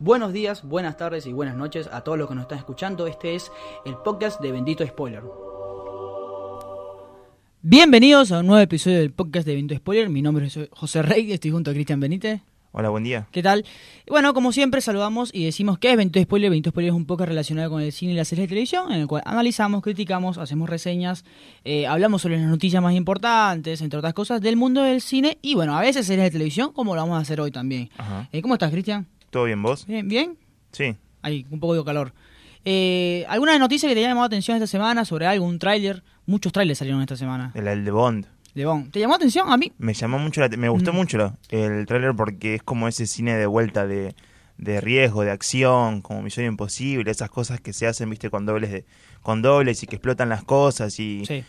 Buenos días, buenas tardes y buenas noches a todos los que nos están escuchando. Este es el podcast de Bendito Spoiler. Bienvenidos a un nuevo episodio del podcast de Bendito Spoiler. Mi nombre es José Rey, estoy junto a Cristian Benítez. Hola, buen día. ¿Qué tal? Bueno, como siempre, saludamos y decimos que es Bendito Spoiler. Bendito Spoiler es un podcast relacionado con el cine y las series de televisión, en el cual analizamos, criticamos, hacemos reseñas, eh, hablamos sobre las noticias más importantes, entre otras cosas, del mundo del cine y, bueno, a veces series de televisión, como lo vamos a hacer hoy también. Eh, ¿Cómo estás, Cristian? ¿Todo bien vos? ¿Bien? ¿Bien? Sí. Hay un poco de calor. Eh, ¿Alguna noticia que te haya llamado la atención esta semana sobre algún tráiler? Muchos trailers salieron esta semana. El, el de Bond. De Bond. ¿Te llamó la atención? A mí. Me llamó mucho la, me gustó Mm. mucho el tráiler porque es como ese cine de vuelta de, de riesgo, de acción, como Misión Imposible, esas cosas que se hacen, viste, con dobles de, con dobles y que explotan las cosas y Sí.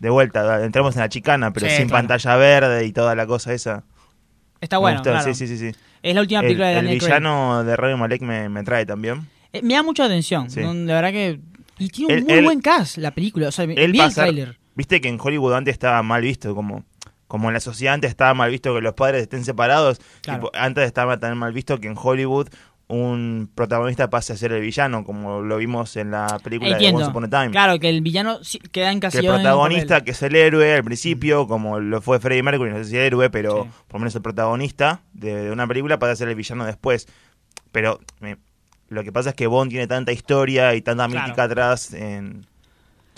de vuelta, entramos en la chicana, pero Sí, sin claro. pantalla verde y toda la cosa esa. Está bueno, gustó, claro. Sí, sí, sí, sí. Es la última El, película de el Daniel Craig. villano de Rami Malek me, me trae también. Eh, me da mucha atención. Sí. De verdad que... Y tiene un muy buen cast la película. O sea, vi el ser- tráiler. Viste que en Hollywood antes estaba mal visto, como, como en la sociedad antes estaba mal visto que los padres estén separados. Claro. Tipo, antes estaba tan mal visto que en Hollywood un protagonista pase a ser el villano, como lo vimos en la película Entiendo. de Once Upon a Time. Claro, que el villano queda que el encasillado en protagonista, que es el héroe al principio, como lo fue Freddie Mercury, no sé si héroe, pero Sí. por lo menos el protagonista de, de una película pasa a ser el villano después. Pero me- lo que pasa es que Bond tiene tanta historia y tanta Claro. mítica atrás en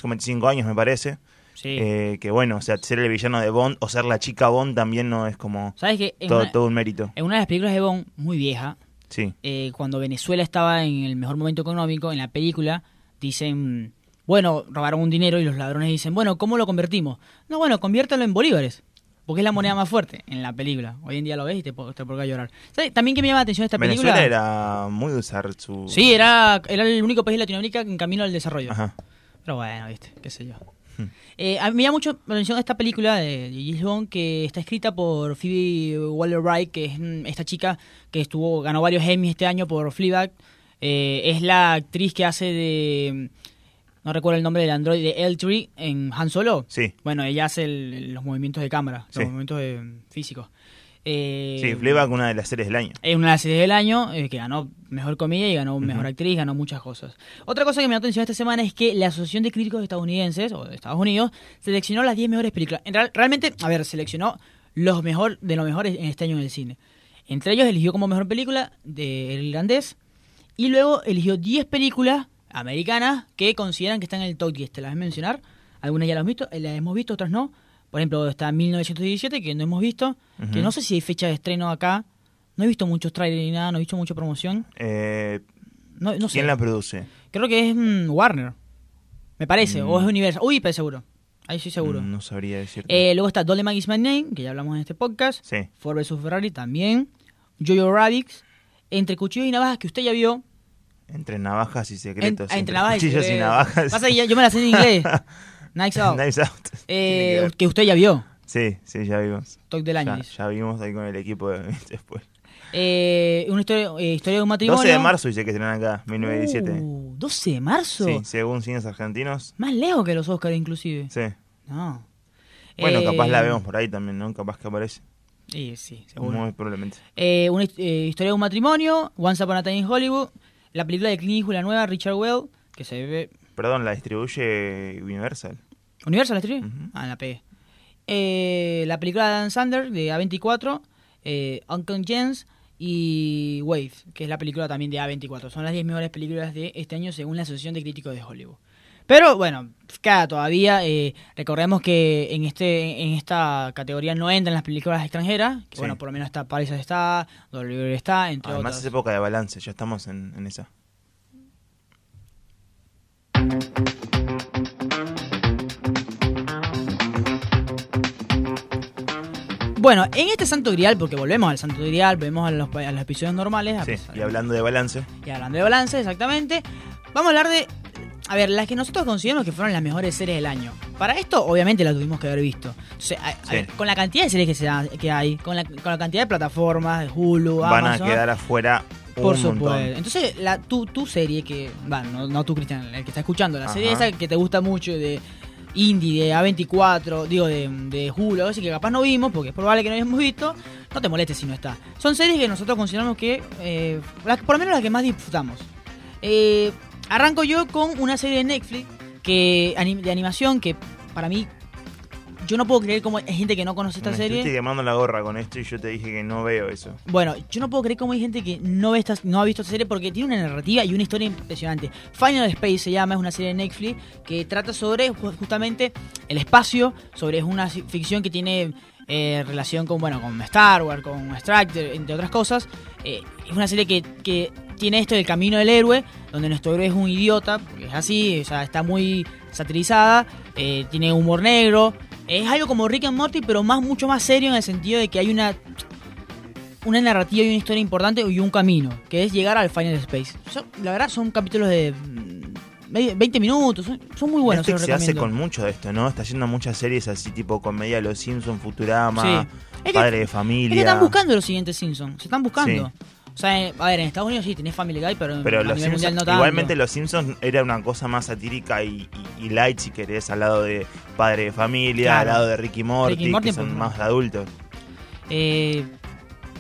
como 25 años, me parece. Sí. Eh, que bueno, o sea, ser el villano de Bond o ser la chica Bond también no es como ¿Sabes qué? En, todo, una, todo un mérito. en una de las películas de Bond, muy vieja, Sí, eh, cuando Venezuela estaba en el mejor momento económico, en la película, dicen, bueno, robaron un dinero y los ladrones dicen, bueno, ¿cómo lo convertimos? No, bueno, conviértelo en bolívares, porque es la moneda más fuerte en la película. Hoy en día lo ves y te, te a llorar. ¿Sabes? También que me llama la atención esta Venezuela película. era muy de usar su... Sí, era, era el único país de Latinoamérica en camino al desarrollo. Ajá. Pero bueno, viste, qué sé yo. Hmm. Eh, a mí me llama mucho la atención esta película de James Bond que está escrita por Phoebe Waller-Wright, que es mm, esta chica que estuvo ganó varios Emmys este año por Fleabag. Eh, es la actriz que hace de mm, no recuerdo el nombre del android de L3 en Han Solo. Sí, Bueno, ella hace el- los movimientos de cámara, Sí. los movimientos de- físicos. Eh, sí, Fleabag una de las series del año. es una de las series del año eh, que ganó Mejor Comedia y ganó Mejor Ujú. Actriz, ganó muchas cosas. Otra cosa que me llamó atención esta semana es que la Asociación de Críticos Estadounidenses, o de Estados Unidos, seleccionó las 10 mejores películas. En real- realmente, a ver, seleccionó los mejor de los mejores en este año en el cine. Entre ellos eligió como mejor película de El Irlandés y luego eligió 10 películas americanas que consideran que están en el top 10. ¿Te las voy a mencionar? Algunas ya las visto, eh, las hemos visto, otras no. Por ejemplo, está 1917, que no hemos visto, que no sé si hay fecha de estreno acá. No he visto muchos trailers ni nada, no he visto mucha promoción. Eh, No, no sé. ¿Quién la produce? Creo que es mm, Warner. Me parece, Mm. o es Universal. Uy, pero seguro. Ahí sí seguro. Mm, No sabría decirte. Eh, luego está Dolly is My Name, que ya hablamos en este podcast. sí. Ford vs Ferrari también. Jojo Rabbit. Entre cuchillos y navajas, que usted ya vio. Entre navajas y En- secretos. entre navajas y cuchillos y secretos. navajas. Pasa que ya- yo me la sé en inglés. Knives Out. Out. Eh, que usted ya vio. Sí, sí, ya vimos. Talk del año. Ya, ya vimos ahí con el equipo de después. Eh, una historia, eh, historia de un matrimonio. 12 de marzo dice que estrenan acá, 1917. Uh, 12 de marzo. sí, según cines argentinos. Más lejos que los Oscars, inclusive. Sí. No. Bueno, Eh, capaz la vemos por ahí también, ¿no? Capaz que aparece. Sí, sí, seguro. Muy probablemente. Eh, una eh, historia de un matrimonio, Once Upon a Time in Hollywood, la película de Clint Eastwood, la nueva, Richard Well, que se ve... Perdón, la distribuye Universal. ¿Universal la escribió? Ujú. Ah, la pegué. Eh, la película de Dan Sander, de A24, eh, Uncle James y Wave, que es la película también de A24. Son las 10 mejores películas de este año según la Asociación de Críticos de Hollywood. Pero bueno, queda todavía. Eh, recordemos que en este en esta categoría no entran las películas extranjeras. Que Sí. bueno, por lo menos está Paris está, Dolly está, entre Además otras. es época de balance, ya estamos en, en esa. Bueno, en este Santo Grial, porque volvemos al Santo Grial, volvemos a los, a los episodios normales. Sí, y hablando de balance, y hablando de balance, exactamente. Vamos a hablar de. A ver, las que nosotros consideramos que fueron las mejores series del año. Para esto, obviamente, las tuvimos que haber visto. Entonces, a- a Sí. ver, con la cantidad de series que, se da- que hay, con la, con la cantidad de plataformas, de Hulu, van Amazon, a quedar afuera un Por montón. supuesto. Entonces, la, tu, tu serie que. Bueno, no, no tú, Cristian, el que está escuchando, la serie esa que te gusta mucho de indie de A24, digo, de, de Hulu, así que capaz no vimos, porque es probable que no hayamos visto, no te molestes si no está. Son series que nosotros consideramos que, eh, las- por lo menos las que más disfrutamos. Eh, arranco yo con una serie de Netflix que de animación que para mí yo no puedo creer cómo hay gente que no conoce esta Me serie. estuviste quemando la gorra con esto y yo te dije que no veo eso. Bueno, yo no puedo creer cómo hay gente que no ve esta, no ha visto esta serie porque tiene una narrativa y una historia impresionante. Final Space se llama, es una serie de Netflix que trata sobre ju- justamente el espacio, sobre es una ci- ficción que tiene eh, relación con bueno con Star Wars, con Trek, entre otras cosas. Eh, es una serie que, que tiene esto del camino del héroe, donde nuestro héroe es un idiota, porque es así, o sea, está muy satirizada, eh, tiene humor negro. Es algo como Rick and Morty, pero más mucho más serio en el sentido de que hay una una narrativa y una historia importante y un camino, que es llegar al Final Space. Son- la verdad son capítulos de mm, medio- 20 minutos, son, son muy buenos, se Netflix los se hace con mucho de esto, ¿no? Está yendo a muchas series así tipo comedia de los Simpsons, Futurama, Sí. Es que- Padre de Es Familia. que están buscando los siguientes Simpsons, se están buscando. Sí. O sea, a ver, en Estados Unidos sí tenés Family Guy, pero, los nivel mundial Simpsons, no tanto. igualmente los Simpsons era una cosa más satírica y, y- y light, si querés, al lado de Padre de Familia, Claro. al lado de Ricky Morty, Ricky y Morty, que son más de adultos. Eh,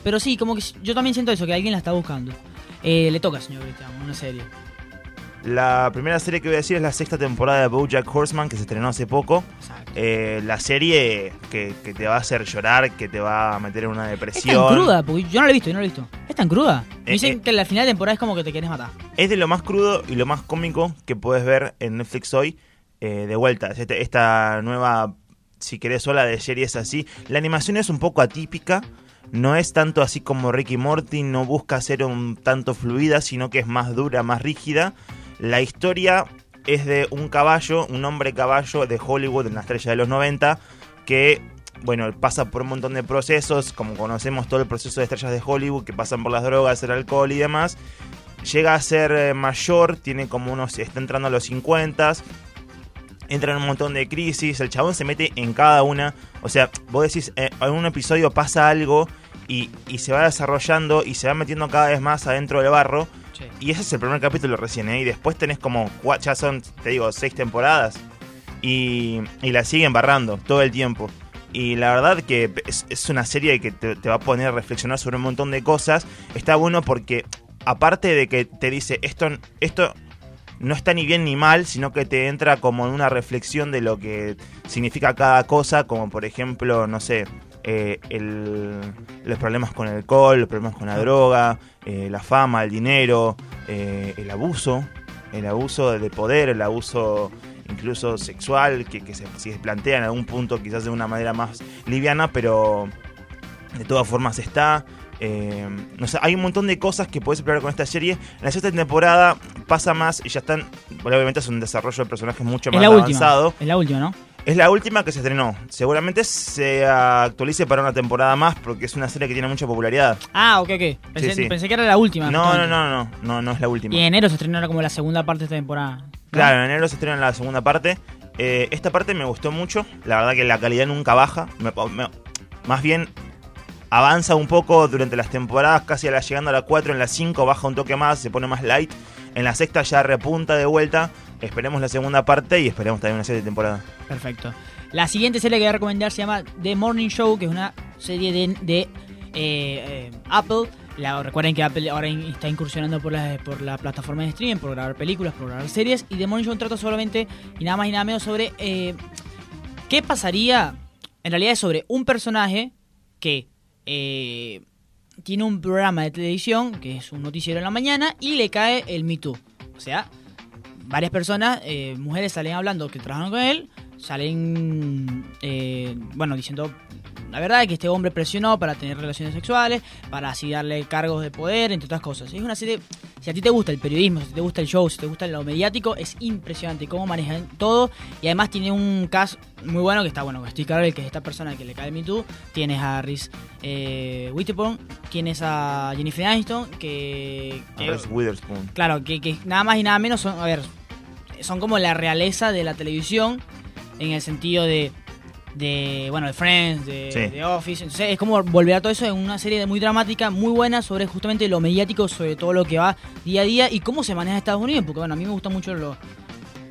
pero sí, como que yo también siento eso, que alguien la está buscando. Eh, le toca, señor Cristian, una serie. La primera serie que voy a decir es la sexta temporada de BoJack Horseman, que se estrenó hace poco. Eh, la serie que, que te va a hacer llorar, que te va a meter en una Es depresión. tan cruda, porque yo no la he visto, yo no la he visto. Es tan cruda. Me Eh, dicen eh. que la final de temporada es como que te querés matar. Es de lo más crudo y lo más cómico que puedes ver en Netflix hoy. eh, de vuelta, Es este- esta nueva, si querés, ola de series así. La animación es un poco atípica. No es tanto así como Ricky Morty, no busca ser un tanto fluida, sino que es más dura, más rígida. La historia es de un caballo, un hombre caballo de Hollywood, en la estrella de los 90, que, bueno, pasa por un montón de procesos, como conocemos todo el proceso de estrellas de Hollywood, que pasan por las drogas, el alcohol y demás. Llega a ser eh, mayor, tiene como unos, está entrando a los 50, entra en un montón de crisis, el chabón se mete en cada una. O sea, vos decís, eh, en un episodio pasa algo y, y se va desarrollando y se va metiendo cada vez más adentro del barro. Y ese es el primer capítulo recién, ¿eh? Y después tenés como, ya son, te digo, seis temporadas. Y, y la siguen barrando todo el tiempo. Y la verdad que es, es una serie que te, te va a poner a reflexionar sobre un montón de cosas. Está bueno porque, aparte de que te dice, esto, esto no está ni bien ni mal, sino que te entra como en una reflexión de lo que significa cada cosa, como por ejemplo, no sé, eh, el- los problemas con el alcohol, los problemas con la droga, eh, la fama, el dinero, eh, el abuso, el abuso de poder, el abuso incluso sexual, que, que se, se plantea en algún punto quizás de una manera más liviana, pero de todas formas está. Eh, no sé, hay un montón de cosas que puedes explorar con esta serie. En la sexta temporada pasa más y ya están. Bueno, obviamente es un desarrollo de personajes mucho más la avanzado. última. Es la última, ¿no? Es la última que se estrenó. Seguramente se actualice para una temporada más porque es una serie que tiene mucha popularidad. Ah, ok, ok. Pensé, Sí, sí. pensé que era la última. No, no, no, no, no, no es la última. Y en enero se estrenó como la segunda parte de esta temporada. ¿no? Claro, en enero se estrena la segunda parte. Eh, esta parte me gustó mucho. La verdad que la calidad nunca baja. Me- me- más bien avanza un poco durante las temporadas, casi a la llegando a la 4, en la 5 baja un toque más, se pone más light. En la sexta ya repunta de vuelta. Esperemos la segunda parte y esperemos también una serie de temporada. Perfecto. La siguiente serie que voy a recomendar se llama The Morning Show, que es una serie de, eh, eh, Apple. La- recuerden que Apple ahora está incursionando por la, por la plataforma de streaming, por grabar películas, por grabar series. Y The Morning Show trata solamente y nada más y nada menos sobre eh, qué pasaría. En realidad es sobre un personaje que tiene un programa de televisión, que es un noticiero en la mañana, y le cae el Me Too. O sea, varias personas, eh, mujeres salen hablando que trabajan con él, salen, eh, bueno, diciendo la verdad que este hombre presionó para tener relaciones sexuales, para así darle cargos de poder, entre otras cosas. Es una serie, si a ti te gusta el periodismo, si te gusta el show, si te gusta lo mediático, es impresionante cómo manejan todo. Y además tiene un cast muy bueno que está, bueno, Steve Carell, que es esta persona que le cae Me Too, tienes a Reese eh, Witherspoon, tienes a Jennifer Aniston, que... que- Reese Witherspoon. Claro, que, que nada más y nada menos son, a ver, son como la realeza de la televisión en el sentido de, de bueno, de Friends, de, Sí. de Office. Entonces es como volver a todo eso en una serie muy dramática, muy buena sobre justamente lo mediático, sobre todo lo que va día a día y cómo se maneja Estados Unidos, porque bueno, a mí me gustan mucho los,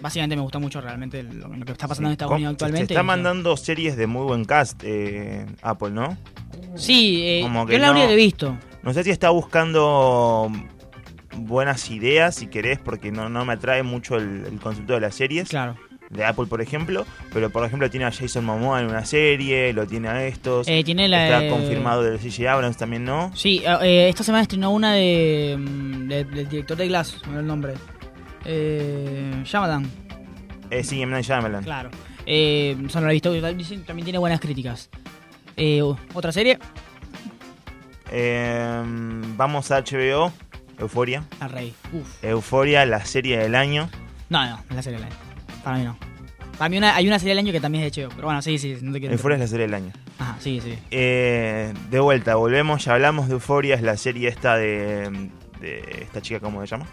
básicamente me gusta mucho realmente lo, lo que está pasando Sí. en Estados Unidos actualmente. Se está mandando series de muy buen cast, eh, Apple, ¿no? Sí, eh, como yo que la única no- que he visto. No sé si está buscando buenas ideas, si querés, porque no, no me atrae mucho el, el concepto de las series. Claro. De Apple, por ejemplo. Pero, por ejemplo, tiene a Jason Momoa en una serie, lo tiene a estos. Eh, tiene la. está de- confirmado del CJ Abrams también, ¿no? Sí, eh, eh, esta semana estrenó una de, mm, de- del director de Glass, no el nombre. Eh, Shyamalan, Eh, sí, M. Night Shyamalan. claro. Eh, lo he visto, también tiene buenas críticas. Eh, ¿Otra serie? Eh, vamos a HBO, Euforia. La Rey. Uf. Euforia, la serie del año. No, no, la serie del año. Para mí no. Para mí una, hay una serie del año que también es de HBO. Pero bueno, sí, sí, no te quiero. Euforia es la serie del año. Ajá, sí, sí. Eh, de vuelta, volvemos, ya hablamos de Euforia, es la serie esta de, de esta chica, ¿cómo se llama?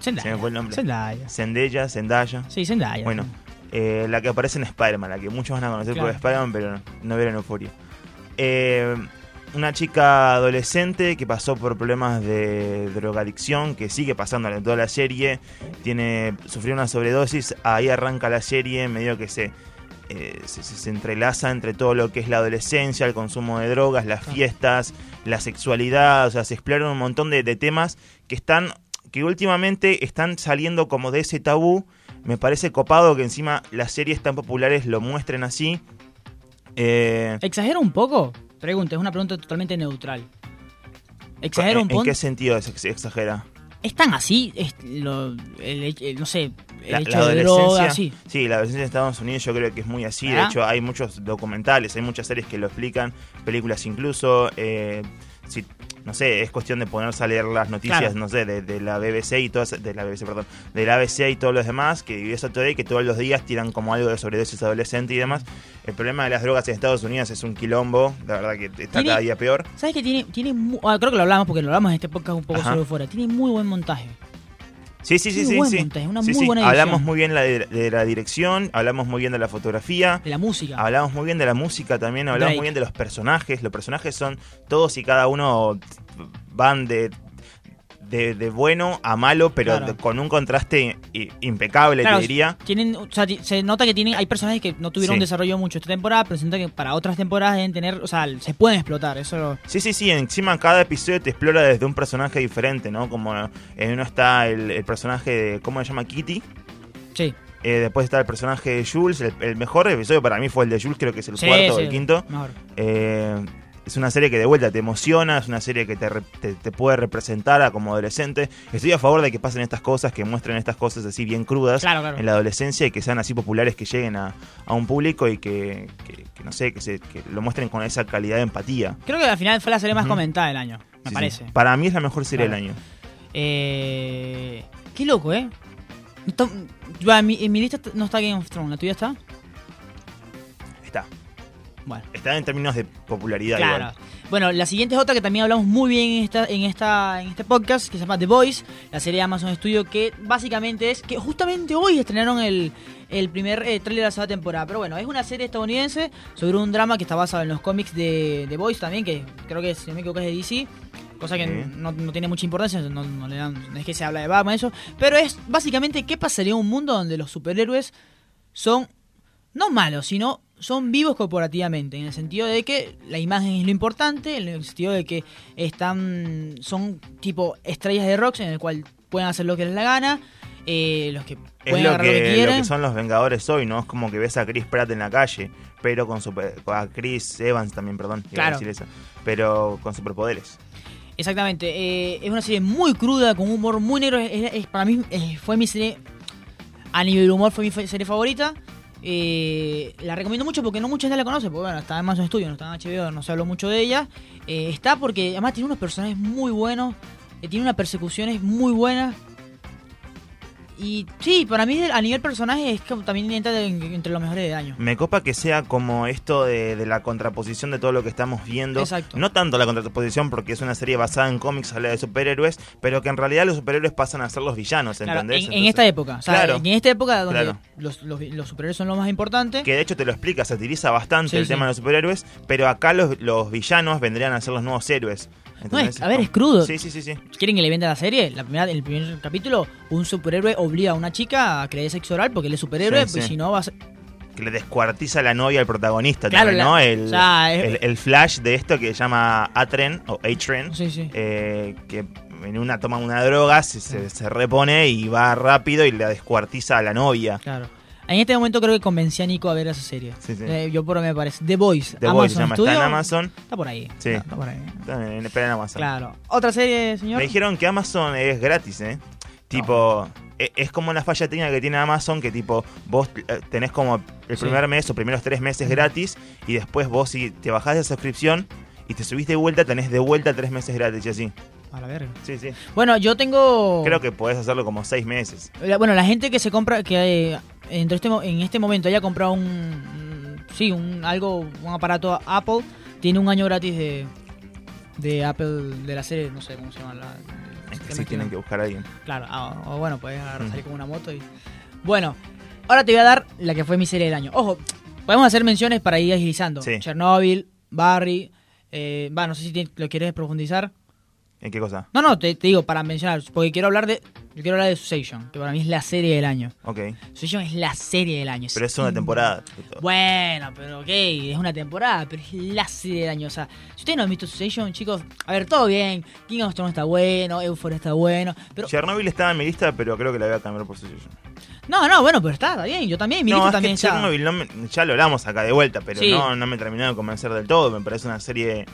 Zendaya. Se me fue el nombre. Zendaya. Zendaya, Zendaya. Sí, Zendaya. Bueno, eh, la que aparece en Spider-Man, la que muchos van a conocer por. Spider-Man, pero no, no vieron Euforia. Eh, una chica adolescente que pasó por problemas de drogadicción, que sigue pasando en toda la serie, tiene sufrió una sobredosis, ahí arranca la serie, medio que se, eh, se, entrelaza entre todo lo que es la adolescencia, el consumo de drogas, las Claro. fiestas, la sexualidad, o sea, se exploran un montón de, de temas que están que últimamente están saliendo como de ese tabú. Me parece copado que encima las series tan populares lo muestren así. Eh, ¿Exagera un poco? Pregunta, es una pregunta totalmente neutral. ¿Exagera un ¿En, en qué sentido se ex- exagera? ¿Es tan así? Es lo, el, hecho- el- no sé, el La, hecho la de adolescencia, droga, sí. sí, la adolescencia en Estados Unidos yo creo que es muy así. De hecho, hay muchos documentales, hay muchas series que lo explican, películas incluso. eh, si, no sé, es cuestión de ponerse a leer las noticias, Claro. no sé, de, de la BBC y todas, de la BBC, perdón, de la ABC y todos los demás, que eso Today, que todos los días tiran como algo de sobredosis adolescente y demás. El problema de las drogas en Estados Unidos es un quilombo, la verdad que está Tiene- cada día peor. ¿Sabes que tiene, tiene ah, creo que lo hablamos porque lo hablamos en este podcast un poco Ajá. sobre fuera. Tiene muy buen montaje. Sí, sí, sí, sí. buen sí. una Sí, muy sí. buena. Hablamos muy bien la de, de la dirección, hablamos muy bien de la fotografía, De la música. hablamos muy bien de la música también, hablamos Drake. muy bien de los personajes. Los personajes son todos y cada uno van de, de, de bueno a malo, pero Claro. de- con un contraste impecable, Claro, te diría. Tienen, o sea, ti- se nota que tienen, hay personajes que no tuvieron Sí. un desarrollo mucho esta temporada, pero siento que para otras temporadas deben tener, o sea, se pueden explotar. Eso Sí, sí, sí, encima cada episodio te explora desde un personaje diferente, ¿no? Como en uno está el, el personaje de, ¿cómo se llama? Kitty. sí. Eh, después está el personaje de Jules. El, el mejor episodio para mí fue el de Jules, creo que es el Sí, cuarto o sí, el quinto. Mejor. Eh, es una serie que de vuelta te emociona, es una serie que te, te, te puede representar a como adolescente. Estoy a favor de que pasen estas cosas, que muestren estas cosas así bien crudas Claro, claro. en la adolescencia y que sean así populares, que lleguen a, a un público y que, que- que no sé, que, se, que lo muestren con esa calidad de empatía. Creo que al final fue la serie más comentada del año, me Sí, sí. parece. Para mí es la mejor serie Claro. del año. Eh, qué loco, ¿eh? No está- yo, en, mi, en mi lista no está Game of Thrones, ¿la tuya está? Está. Bueno. Está en términos de popularidad Claro. igual. Bueno, la siguiente es otra que también hablamos muy bien en esta, en esta, en este podcast, que se llama The Voice, la serie de Amazon Studio, que básicamente es que justamente hoy estrenaron el, el primer eh, tráiler de la segunda temporada. Pero bueno, es una serie estadounidense sobre un drama que está basado en los cómics de The Voice también, que creo que si no me equivoco es de DC. Cosa que no, no tiene mucha importancia, no, no le dan, no es que se habla de Batman, eso. Pero es básicamente qué pasaría en un mundo donde los superhéroes son no malos, sino son vivos corporativamente, en el sentido de que la imagen es lo importante, en el sentido de que están son tipo estrellas de rocks en el cual pueden hacer lo que les la gana, eh, los que Es pueden lo agarrar lo que lo que son los Vengadores hoy, ¿no? Es como que ves a Chris Pratt en la calle, pero con super, a Chris Evans también, perdón, Claro. decir eso, pero con superpoderes. Exactamente, eh, es una serie muy cruda, con un humor muy negro, es, es- para mí fue mi serie, a nivel humor fue mi serie favorita. Eh, la recomiendo mucho porque no mucha gente la conoce, porque bueno, está en Amazon Studio, no está en HBO, no se habló mucho de ella. Eh, está porque además tiene unos personajes muy buenos, eh, tiene unas persecuciones muy buenas. Y sí, para mí a nivel personaje es que también entra de- entre los mejores de año. Me copa que sea como esto de, de la contraposición de todo lo que estamos viendo. Exacto. No tanto la contraposición porque es una serie basada en cómics, habla de superhéroes, pero que en realidad los superhéroes pasan a ser los villanos, ¿entendés? en, en Entonces- esta época, o sea, Claro. en esta época donde Claro. los, los, los superhéroes son lo más importante. Que de hecho te lo explica, satiriza bastante Sí, el sí. tema de los superhéroes, pero acá los, los villanos vendrían a ser los nuevos héroes. No, es- a ver, es crudo. Sí, sí, sí, sí. ¿Quieren que le venda la serie? La primera, el primer capítulo, un superhéroe obliga a una chica a dé sexo oral porque él es superhéroe, Sí, sí. si no va a ser... Que le descuartiza la novia al protagonista Claro, también, la- ¿no? El, o sea, es- el, el flash de esto que se llama A-Tren o A-Tren. Sí, sí. eh, que en una toma una droga, se, se, se repone y va rápido y le descuartiza a la novia. Claro. En este momento creo que convencí a Nico a ver esa serie. Sí, sí. Eh, yo por lo que me parece. The Voice. The Voice se llama, Studio, está en Amazon. Está por ahí. Sí. Está, está por ahí. Está en, espera en Amazon. Claro. Otra serie, señor. Me dijeron que Amazon es gratis, ¿eh? Tipo, e- es como una falla técnica que tiene Amazon que tipo, vos eh, tenés como el Sí. primer mes o primeros tres meses gratis y después vos si te bajás de suscripción y te subís de vuelta, tenés de vuelta tres meses gratis y así. A la verga. Sí, sí. Bueno, yo tengo. Creo que podés hacerlo como seis meses. La- Bueno, la gente que se compra, que eh, entre este, mo- en este momento haya comprado un, un- sí, un algo, un aparato Apple, tiene un año gratis de, de Apple, de la serie, no sé cómo se llama la. Es que sí tienen que buscar a alguien. Claro, ah, o bueno, puedes agarrar, Mm. salir con una moto y. Bueno, ahora te voy a dar la que fue mi serie del año. Ojo, podemos hacer menciones para ir agilizando. Sí. Chernobyl, Barry, eh, va, no sé si te- lo quieres profundizar. ¿En qué cosa? No, no, te, te digo para mencionar, porque quiero hablar de. Yo quiero hablar de Succession, que para mí es la serie del año. Ok. Succession es la serie del año. Pero es una temporada. Bueno, pero ok, es una temporada, pero es la serie del año. O sea, si ustedes no han visto Succession, chicos, a ver, todo bien. King of Thrones está bueno, Euphoria está bueno. Pero. Chernobyl estaba en mi lista, pero creo que la voy a cambiar por Succession. No, no, bueno, pero está, está bien. Yo también, mi No, lista es también que está. Chernobyl no me- ya lo hablamos acá de vuelta, pero Sí. no, no me terminó de convencer del todo. Me parece una serie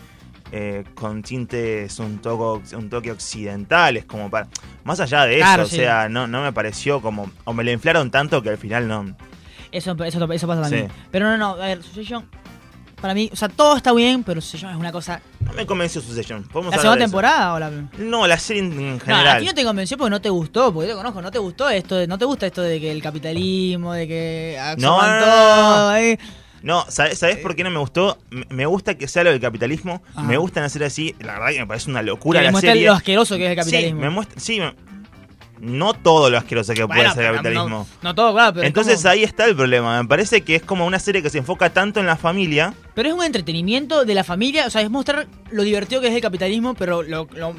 eh, con tintes un, toco, un toque occidental. Es como para. Más allá de eso, Claro, o sí. sea, no, no me pareció como. O me lo inflaron tanto que al final no. Eso, eso, eso pasa también. Sí. Pero no, no, a ver, Succession, para mí, o sea, todo está bien, pero Succession es una cosa. No me convenció Succession. ¿Podemos ¿La segunda temporada o la.? No, la serie en No, a general. ti no te convenció porque no te gustó, porque yo te conozco, no te gustó esto, de- no te gusta esto de que el capitalismo, de que No, no, no, todo, eh. No, ¿sabes, ¿sabes por qué no me gustó? Me- gusta que sea lo del capitalismo. Ajá. Me gustan hacer así. La verdad que me parece una Que locura le la muestra serie. lo asqueroso que es el Sí, capitalismo. me muestra. Sí, me- no todo lo asqueroso que puede ser el capitalismo. No, no todo, claro, pero es Entonces como- ahí está el problema. Me parece que es como una serie que se enfoca tanto en la familia. Pero es un entretenimiento de la familia, o sea, es mostrar lo divertido que es el capitalismo, pero lo, lo,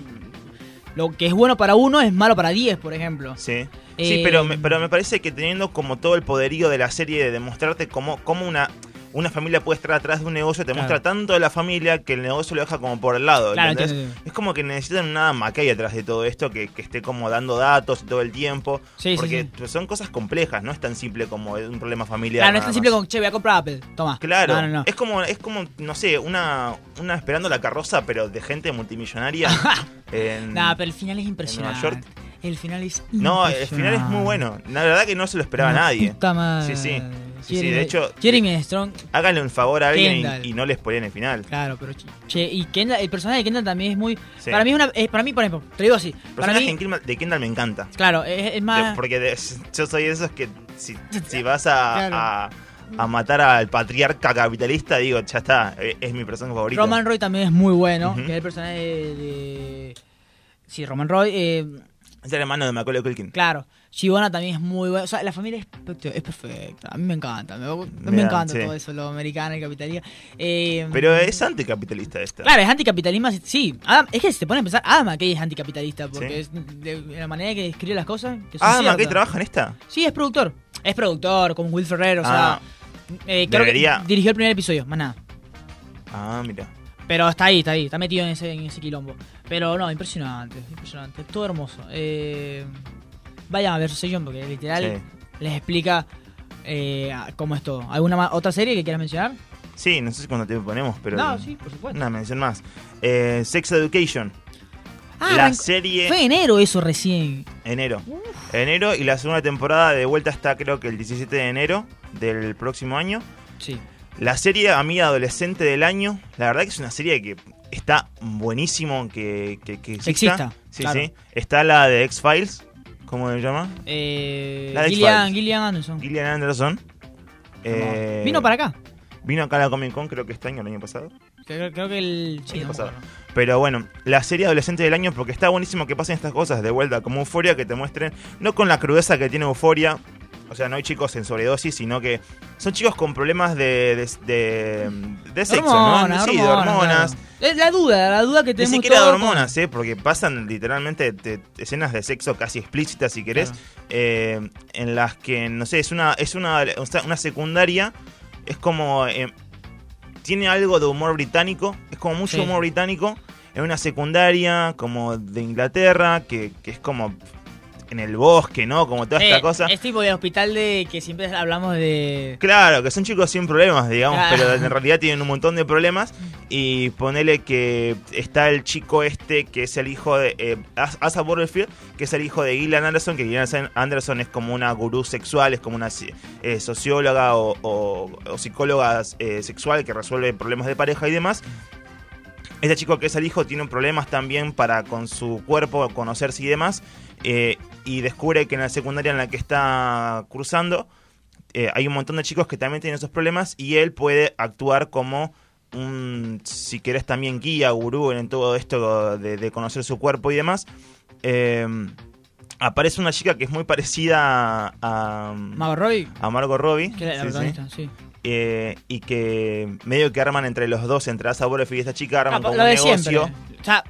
lo que es bueno para uno es malo para 10, por ejemplo. Sí. Eh, Sí, pero me, pero me parece que teniendo como todo el poderío de la serie de demostrarte cómo, cómo una, una familia puede estar atrás de un negocio, te Claro. muestra tanto de la familia que el negocio lo deja como por el lado. Claro, ¿entendés? entiendo, entiendo. Es como que necesitan una McKay atrás de todo esto que, que esté como dando datos todo el tiempo. Sí, sí, porque sí. pues, son cosas complejas, no es tan simple como un problema familiar. Claro, no es tan simple como, che, voy a comprar Apple, toma. Claro, No, no, no. es como, es como, no sé, una, una esperando la carroza, pero de gente multimillonaria. en- Nah, pero el final es impresionante. York. El final es No, el final es muy bueno. La verdad que no se lo esperaba La nadie. Puta madre. Sí, sí. Sí, de hecho- Jeremy Strong, Háganle un favor a alguien y- Kendall. y, no les ponen el final. claro, pero che, y Kendall, el personaje de Kendall también es muy. Sí. Para mí, es una, es, para mí, por ejemplo, te digo así. El Para personaje mí, Kendall- de Kendall me encanta. claro, es, es más. Porque de- yo soy de esos que si, si vas a, Claro. a, a matar al patriarca capitalista, digo, ya está, es, es mi personaje favorito. Roman Roy también es muy bueno, que es el personaje de. de- Sí, Roman Roy. Eh, Es el hermano de Macaulay Culkin. claro, Shibona también es muy buena. O sea, la familia es, perfecta, es perfecta. A mí me encanta. Me, me encanta sí. todo eso, lo americano, el capitalismo. Eh, Pero es anticapitalista esta. Claro, es anticapitalismo, sí. Adam- es que si te pones a pensar, Adam McKay es anticapitalista, porque Sí. es de, de la manera que describe las cosas. Que son Ah, ciertas. ¿Mackay trabaja en esta? Sí, es productor. Es productor, como Will Ferrer, o Ah. sea. eh, creo que dirigió el primer episodio, más nada. Ah, mira. Pero está ahí, está ahí, está metido en ese, en ese quilombo. Pero no, impresionante, impresionante. Todo hermoso. Eh, vayan a ver Succession porque literal Sí. les explica eh, cómo es todo. ¿Alguna otra serie que quieras mencionar? Sí, no sé cuánto tiempo ponemos, pero. no, sí, por supuesto. Una mención más. Eh, Sex Education. Ah, la serie. Fue enero eso recién. Enero. Enero y la segunda temporada de vuelta está creo que el 17 de enero del próximo año. Sí. La serie Amiga Adolescente del Año, la verdad que es una serie que está buenísimo que, que, que exista. Exista, Sí, claro. sí. Está la de X-Files, ¿cómo se llama? Eh, La de Gillian. Gillian Anderson. Gillian Anderson. Eh, Vino para acá. Vino acá a la Comic Con creo que este año, el año pasado. Creo, creo que el. Sí, año no pasado. Pero bueno, la serie adolescente del año porque está buenísimo que pasen estas cosas de vuelta, como Euforia, que te muestren, no con la crudeza que tiene Euforia, o sea, no hay chicos en sobredosis, sino que son chicos con problemas de, de, de, de sexo, Hormonas, ¿no? Sí, de hormonas. claro. Es la duda, la duda que Ni tenemos siquiera de hormonas, ¿eh? Porque pasan literalmente te- escenas de sexo casi explícitas, si querés, Claro. eh, en las que, no sé, es una, es una, una secundaria, es como, eh, tiene algo de humor británico, es como mucho Sí. humor británico, en una secundaria como de Inglaterra, que, que es como en el bosque, ¿no? Como toda esta Eh, cosa. Es tipo de hospital de que siempre hablamos de... Claro, que son chicos sin problemas, digamos, Ah. pero en realidad tienen un montón de problemas. Y ponele que está el chico este, que es el hijo de eh, As- Asa Butterfield, que es el hijo de Gillian Anderson, que Gillian Anderson es como una gurú sexual, es como una eh, socióloga o, o- o psicóloga eh, sexual que resuelve problemas de pareja y demás. Este chico que es el hijo tiene problemas también para con su cuerpo, conocerse y demás. eh, y descubre que en la secundaria en la que está cruzando eh, hay un montón de chicos que también tienen esos problemas y él puede actuar como un, si querés, también guía, gurú en todo esto de, de conocer su cuerpo y demás. Eh, aparece una chica que es muy parecida a, Mago Robbie, a Margot Robbie. que es la sí, sí. Eh, y que medio que arman entre los dos, entre Asa Butterfield y esta chica, arman Ah, como lo un de negocio. siempre. O sea,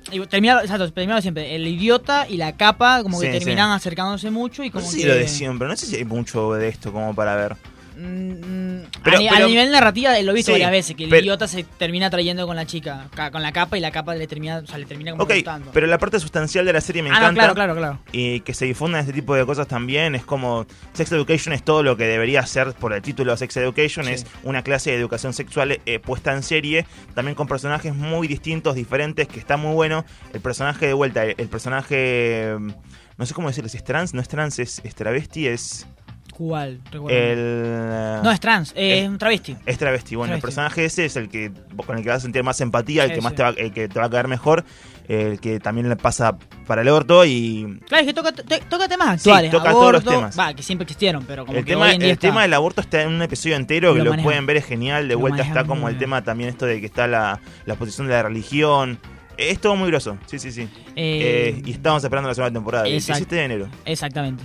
exacto, terminado siempre. El idiota y la capa como que Sí, terminan sí. acercándose mucho y No como sé si que... lo de siempre, no sé si hay mucho de esto como para ver. Mm, Pero- a, ni- pero- a nivel narrativa lo he visto Sí, varias veces, que el pero- idiota se termina trayendo con la chica, ca- con la capa y la capa le termina, o sea, le termina como gustando. pero la parte sustancial de la serie me ah, no, encanta. claro, claro, claro. y que se difundan este tipo de cosas también. Es como Sex Education es todo lo que debería ser por el título Sex Education. Sí. Es una clase de educación sexual eh, puesta en serie, también con personajes muy distintos, diferentes, que está muy bueno. El personaje de vuelta, el, el personaje... mm, No sé cómo decirlo, si es trans, no es trans, es, es travesti, es... ¿Cuál? El... No, es trans, eh, es- un travesti. Es travesti. Bueno, el personaje ese es el que con el que vas a sentir más empatía, el Sí, que más sí. te va, el que te va a caer mejor, el que también le pasa para el orto y Claro, es que toca, te- toca temas Sí, actuales. toca todos los aborto, temas. Va, que siempre existieron, pero como el que tema, hoy en día el está- tema del aborto está en un episodio entero que Lo pueden ver, es genial. De vuelta está como el bien. tema también esto de que está la, la posición de la religión. Es todo muy groso, sí, sí, sí. Eh, Eh, y estamos esperando la segunda temporada, el exacto. 17 de enero. Exactamente.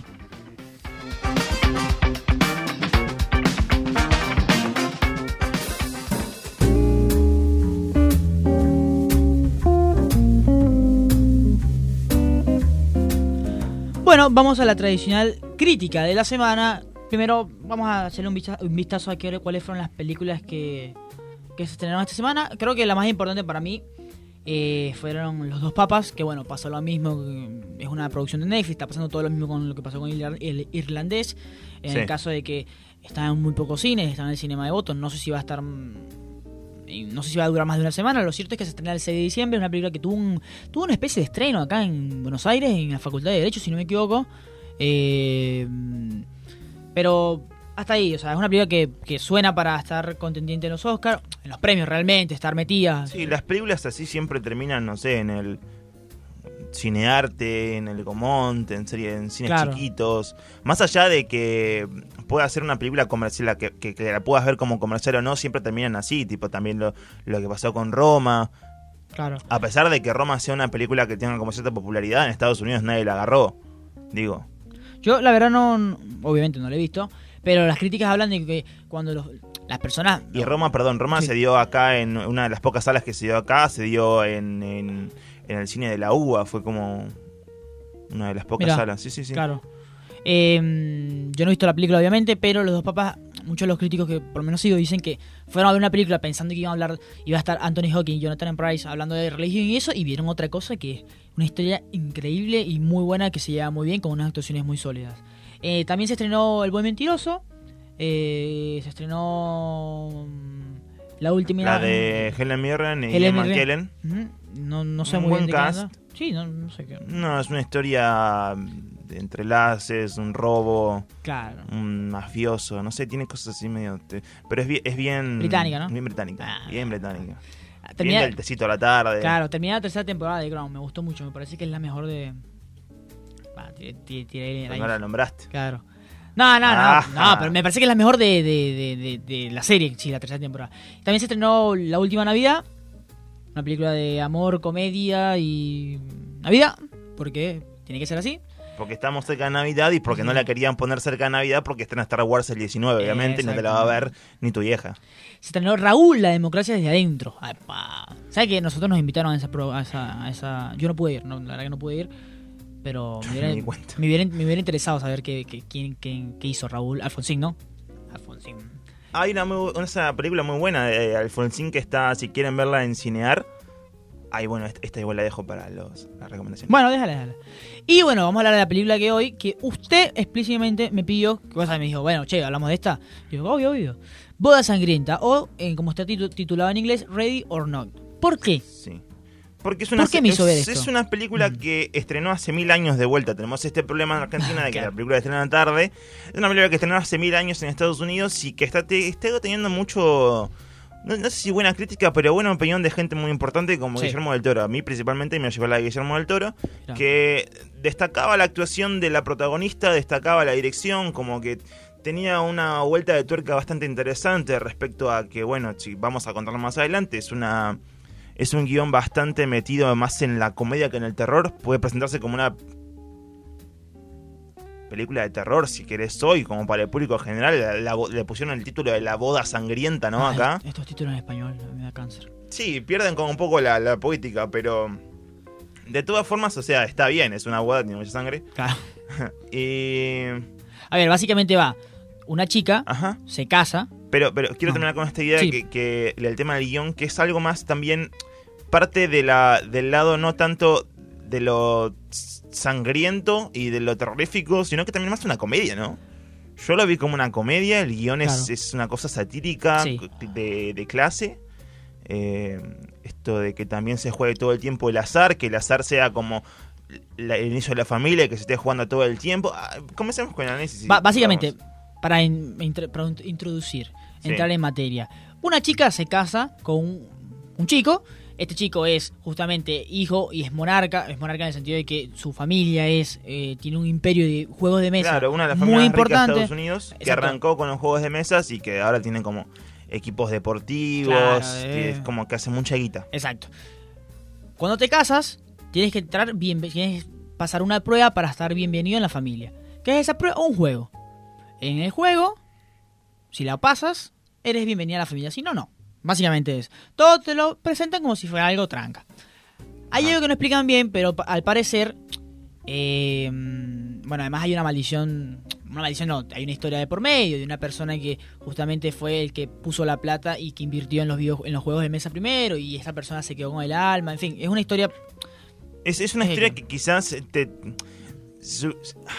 Bueno, vamos a la tradicional crítica de la semana. Primero vamos a hacerle un vistazo, un vistazo a qué- cuáles fueron las películas que, que se estrenaron esta semana. Creo que la más importante para mí eh, fueron Los Dos Papas, que bueno, pasó lo mismo, que es una producción de Netflix, está pasando todo lo mismo con lo que pasó con el, irlandés, en Sí. el caso de que está en muy pocos cines, está en el cinema de votos, no sé si va a estar... y No sé si va a durar más de una semana, lo cierto es que se estrena el 6 de diciembre, es una película que tuvo, un, tuvo una especie de estreno acá en Buenos Aires, en la Facultad de Derecho, si no me equivoco. Eh, pero hasta ahí, o sea, es una película que, que suena para estar contendiente en los Oscars, en los premios realmente, estar metida. Sí, las películas así siempre terminan, no sé, en el cinearte, en el Gomont, en serie, en cines Claro. chiquitos. Más allá de que pueda ser una película comercial, que, que, que la puedas ver como comercial o no, siempre terminan así, tipo también lo, lo que pasó con Roma. Claro. A pesar de que Roma sea una película que tenga como cierta popularidad, en Estados Unidos nadie la agarró. Digo, Yo la verdad no, no- obviamente no la he visto, pero las críticas hablan de que cuando los- las personas... y Roma, perdón, Roma Sí. se dio acá en una de las pocas salas que se dio acá, se dio en, en, en el cine de la UBA, fue como una de las pocas Mirá, salas. Sí, sí, sí. Claro. Eh, yo no he visto la película, obviamente, pero los dos papas, muchos de los críticos que por lo menos sigo dicen que fueron a ver una película pensando que iban a hablar, iba a estar Anthony Hawking y Jonathan Price hablando de religión y eso, y vieron otra cosa que es una historia increíble y muy buena que se lleva muy bien con unas actuaciones muy sólidas. Eh, también se estrenó El Buen Mentiroso, eh, se estrenó mm, la última. La de Helen Mirren y Helen. Ujú, No, no sé Un muy buen bien de qué cast. Sí, no, no sé qué. No, es una historia de entrelaces, un robo, Claro. un mafioso, no sé, tiene cosas así medio... te- pero es bien... Es bien Británica, ¿no? Bien británica, Ah. bien británica. Termina- Bien del tecito a la tarde. Claro, terminé la tercera temporada de Crown, me gustó mucho, me parece que es la mejor de... Tiré- tiré- el No la nombraste. Claro. No, no, no, Ajá. no, pero me parece que es la mejor de, de, de, de- de la serie, sí, la tercera temporada. También se estrenó La Última Navidad, una película de amor, comedia y Navidad, porque tiene que ser así. Porque estamos cerca de Navidad y porque no la querían poner cerca de Navidad porque está en Star Wars el 19, obviamente, y no te la va a ver ni tu vieja. Se estrenó Raúl, la democracia desde adentro. ¿Sabes que nosotros nos invitaron a esa, a esa, a esa... Yo no pude ir, no, la verdad que no pude ir. Pero me hubiera, me hubiera, me hubiera interesado saber qué, qué, quién, qué, hizo Raúl. Alfonsín, ¿no? Alfonsín. Hay una, una película muy buena de Alfonsín que está, si quieren verla en Cinear. Ay, bueno, esta igual la dejo para los, la recomendación. Bueno, déjala, déjala. Y bueno, vamos a hablar de la película que hoy, que usted explícitamente me pidió, que cosa me dijo, bueno, che, hablamos de esta. Yo digo, obvio, obvio. Boda Sangrienta, o como está titulado en inglés, Ready or Not. ¿Por qué? Sí. Porque es una, ¿Por qué me hizo es, es una película mm. que estrenó hace mil años de vuelta. Tenemos este problema en Argentina de que la película estrena tarde. Es una película que estrenó hace mil años en Estados Unidos y que está, está teniendo mucho... No, sé si buena crítica, pero buena opinión de gente muy importante como Guillermo del Toro. A mí principalmente me llevó la de Guillermo del Toro, que destacaba la actuación de la protagonista, destacaba la dirección, como que tenía una vuelta de tuerca bastante interesante respecto a que, bueno, si vamos a contarlo más adelante, es una es un guion bastante metido más en la comedia que en el terror. Puede presentarse como una película de terror, si querés hoy, como para el público general. le pusieron el título de La boda sangrienta, ¿no? Acá. Estos títulos en español me da cáncer. Sí, pierden como un poco la, poética, pero... De todas formas, o sea, está bien, es una boda, tiene mucha sangre. Claro. y... A ver, básicamente va, una chica se casa. Pero, pero quiero ah. terminar con esta idea que, que, el tema del guion, que es algo más también parte de la, del lado no tanto de lo sangriento y de lo terrorífico, sino que también más una comedia, ¿no? Yo lo vi como una comedia, el guion es, una cosa satírica de, clase. Eh, esto de que también se juegue todo el tiempo el azar, que el azar sea como el inicio de la familia, que se esté jugando todo el tiempo. Ah, comencemos con el análisis. básicamente, para, introducir, entrar en materia. Una chica se casa con un chico este chico es justamente hijo y es monarca, es monarca en el sentido de que su familia es eh, tiene un imperio de juegos de mesa. Claro, una de las familias muy importante. de Estados Unidos que arrancó con los juegos de mesas y que ahora tienen como equipos deportivos, eh. es como que hace mucha guita. Exacto. Cuando te casas, tienes que entrar bien, tienes que pasar una prueba para estar bienvenido en la familia. ¿Qué es esa prueba? Un juego. En el juego, si la pasas, eres bienvenido a la familia, si no, no. Básicamente es. Todo te lo presentan como si fuera algo tranca. Hay algo que no explican bien, pero al parecer. Eh, bueno, además hay una maldición. Una maldición no, hay una historia de por medio de una persona que justamente fue el que puso la plata y que invirtió en los, en los juegos de mesa primero. Y esa persona se quedó con el alma. En fin, es una historia. Es, es una historia que quizás te